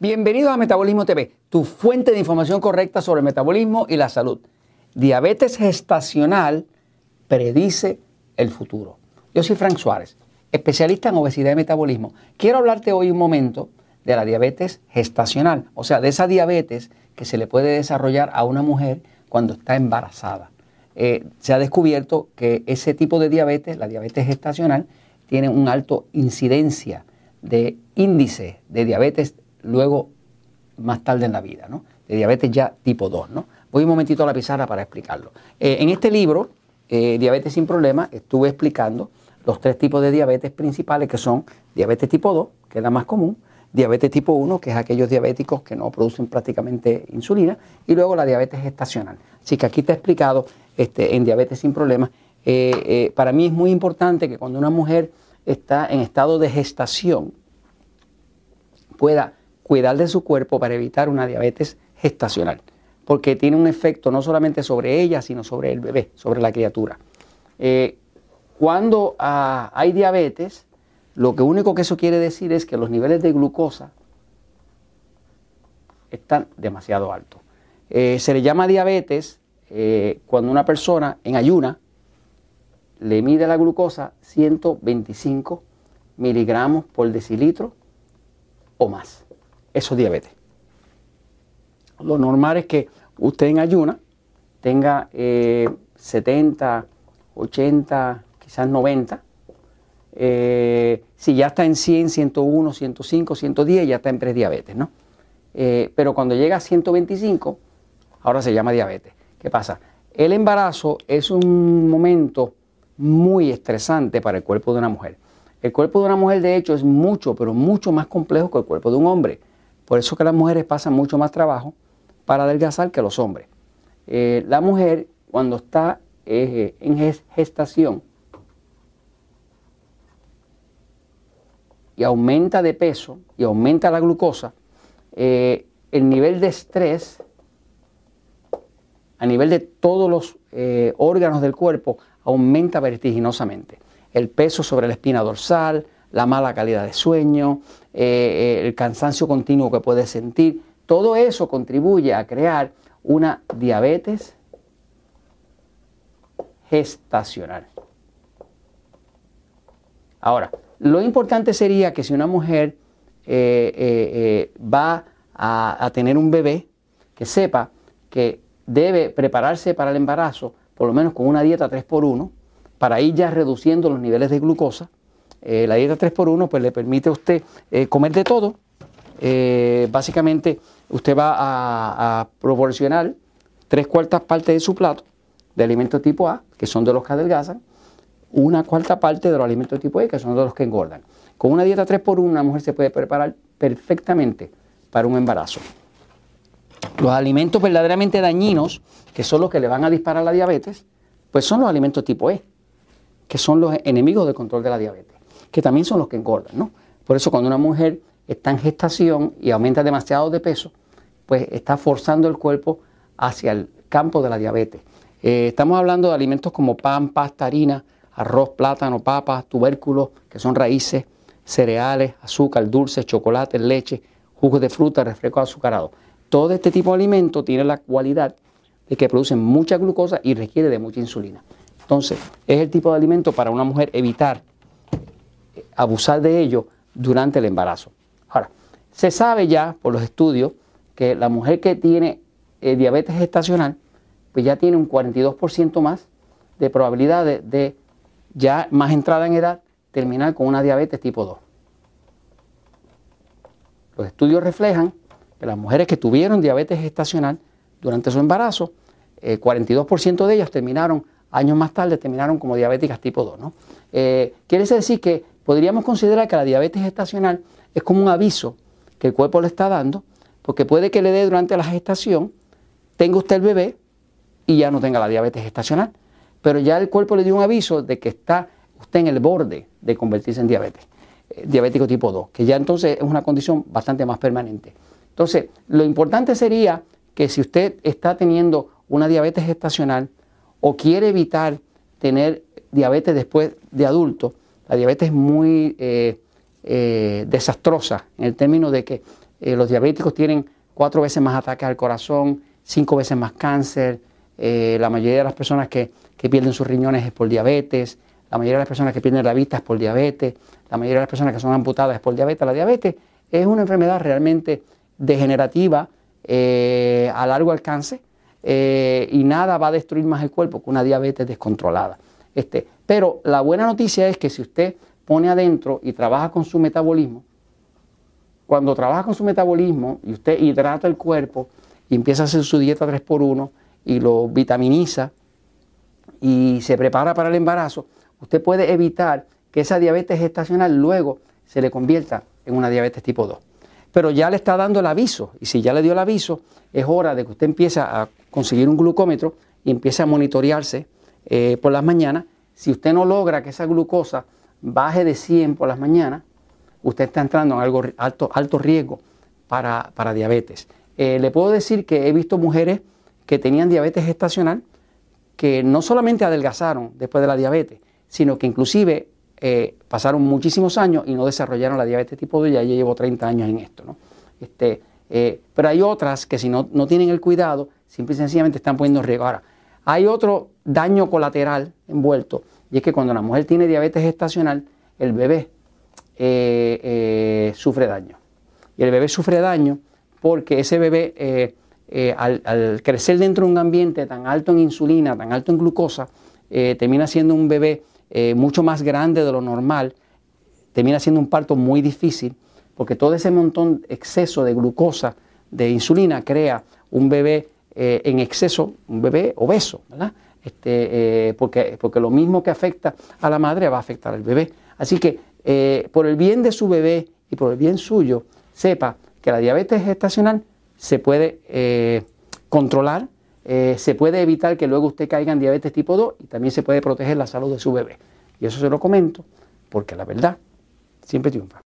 Bienvenidos a Metabolismo TV, tu fuente de información correcta sobre el metabolismo y la salud. Diabetes gestacional predice el futuro. Yo soy Frank Suárez, especialista en obesidad y metabolismo. Quiero hablarte hoy un momento de la diabetes gestacional, o sea, de esa diabetes que se le puede desarrollar a una mujer cuando está embarazada. Eh, se ha descubierto que ese tipo de diabetes, la diabetes gestacional, tiene una alta incidencia de índice de diabetes luego más tarde en la vida, ¿no? De diabetes ya tipo 2, ¿no? Voy un momentito a la pizarra para explicarlo. Eh, en este libro, eh, Diabetes sin Problemas, estuve explicando los tres tipos de diabetes principales que son diabetes tipo 2, que es la más común, diabetes tipo 1, que es aquellos diabéticos que no producen prácticamente insulina, y luego la diabetes gestacional. Así que aquí te he explicado este, en diabetes sin problemas. Eh, para mí es muy importante que cuando una mujer está en estado de gestación pueda cuidar de su cuerpo para evitar una diabetes gestacional, porque tiene un efecto no solamente sobre ella, sino sobre el bebé, sobre la criatura. Eh, cuando ah, hay diabetes, lo que único que eso quiere decir es que los niveles de glucosa están demasiado altos. Eh, se le llama diabetes eh, cuando una persona en ayuna le mide la glucosa 125 miligramos por decilitro o más. Eso es diabetes. Lo normal es que usted en ayuna tenga 70, 80, quizás 90. Eh, si ya está en 100, 101, 105, 110, ya está en prediabetes, ¿no? Eh, pero cuando llega a 125, ahora se llama diabetes. ¿Qué pasa? El embarazo es un momento muy estresante para el cuerpo de una mujer. El cuerpo de una mujer, de hecho, es mucho, pero mucho más complejo que el cuerpo de un hombre. Por eso que las mujeres pasan mucho más trabajo para adelgazar que los hombres. Eh, la mujer, cuando está eh, en gestación y aumenta de peso y aumenta la glucosa, eh, el nivel de estrés a nivel de todos los órganos del cuerpo aumenta vertiginosamente. El peso sobre la espina dorsal, la mala calidad de sueño, eh, eh, el cansancio continuo que puedes sentir, todo eso contribuye a crear una diabetes gestacional. Ahora, lo importante sería que si una mujer eh, va a, a, tener un bebé, que sepa que debe prepararse para el embarazo, por lo menos con una dieta 3x1, para ir ya reduciendo los niveles de glucosa, eh, la dieta 3x1 pues le permite a usted eh, comer de todo. Eh, básicamente usted va a, proporcionar tres cuartas partes de su plato de alimentos tipo A, que son de los que adelgazan, una cuarta parte de los alimentos tipo E, que son de los que engordan. Con una dieta 3x1 una mujer se puede preparar perfectamente para un embarazo. Los alimentos verdaderamente dañinos, que son los que le van a disparar la diabetes, pues son los alimentos tipo E, que son los enemigos del control de la diabetes que también son los que engordan, ¿no? Por eso cuando una mujer está en gestación y aumenta demasiado de peso, pues está forzando el cuerpo hacia el campo de la diabetes. Eh, estamos hablando de alimentos como pan, pasta, harina, arroz, plátano, papas, tubérculos, que son raíces, cereales, azúcar, dulces, chocolate, leche, jugos de fruta, refrescos azucarados. Todo este tipo de alimentos tiene la cualidad de que producen mucha glucosa y requiere de mucha insulina. Entonces, es el tipo de alimento para una mujer evitar abusar de ello durante el embarazo. Ahora, se sabe ya por los estudios que la mujer que tiene eh, diabetes gestacional, pues ya tiene un 42% más de probabilidad de, ya más entrada en edad terminar con una diabetes tipo 2. Los estudios reflejan que las mujeres que tuvieron diabetes gestacional durante su embarazo, el 42% de ellas terminaron, años más tarde, terminaron como diabéticas tipo 2. ¿no? Eh, quiere decir que podríamos considerar que la diabetes gestacional es como un aviso que el cuerpo le está dando, porque puede que le dé durante la gestación, tenga usted el bebé y ya no tenga la diabetes gestacional, pero ya el cuerpo le dio un aviso de que está usted en el borde de convertirse en diabetes, eh, diabético tipo 2, que ya entonces es una condición bastante más permanente. Entonces, lo importante sería que si usted está teniendo una diabetes gestacional o quiere evitar tener diabetes después de adulto, la diabetes es muy eh, eh, desastrosa en el término de que los diabéticos tienen cuatro veces más ataques al corazón, cinco veces más cáncer, la mayoría de las personas que, que pierden sus riñones es por diabetes, la mayoría de las personas que pierden la vista es por diabetes, la mayoría de las personas que son amputadas es por diabetes. La diabetes es una enfermedad realmente degenerativa eh, a largo alcance eh, y nada va a destruir más el cuerpo que una diabetes descontrolada. Este, pero la buena noticia es que si usted pone adentro y trabaja con su metabolismo, cuando trabaja con su metabolismo y usted hidrata el cuerpo y empieza a hacer su dieta 3x1 y lo vitaminiza y se prepara para el embarazo, usted puede evitar que esa diabetes gestacional luego se le convierta en una diabetes tipo 2. Pero ya le está dando el aviso, y si ya le dio el aviso, es hora de que usted empiece a conseguir un glucómetro y empiece a monitorearse eh, por las mañanas. Si usted no logra que esa glucosa baje de 100 por las mañanas, usted está entrando en algo alto, alto riesgo para, diabetes. Eh, le puedo decir que he visto mujeres que tenían diabetes gestacional que no solamente adelgazaron después de la diabetes, sino que inclusive eh, pasaron muchísimos años y no desarrollaron la diabetes tipo 2, ya yo llevo 30 años en esto. ¿no? Este, pero hay otras que si no, no, tienen el cuidado, simple y sencillamente están poniendo en riesgo. Ahora, hay otro daño colateral envuelto, y es que cuando la mujer tiene diabetes gestacional, el bebé eh, sufre daño. Y el bebé sufre daño porque ese bebé, al, al, crecer dentro de un ambiente tan alto en insulina, tan alto en glucosa, termina siendo un bebé eh, mucho más grande de lo normal, termina siendo un parto muy difícil, porque todo ese montón, exceso de glucosa, de insulina, crea un bebé eh, en exceso, un bebé obeso, ¿verdad? Este, eh, porque, porque lo mismo que afecta a la madre va a afectar al bebé. Así que por el bien de su bebé y por el bien suyo, sepa que la diabetes gestacional se puede controlar eh, se puede evitar que luego usted caiga en diabetes tipo 2 y también se puede proteger la salud de su bebé. Y eso se lo comento porque la verdad siempre triunfa.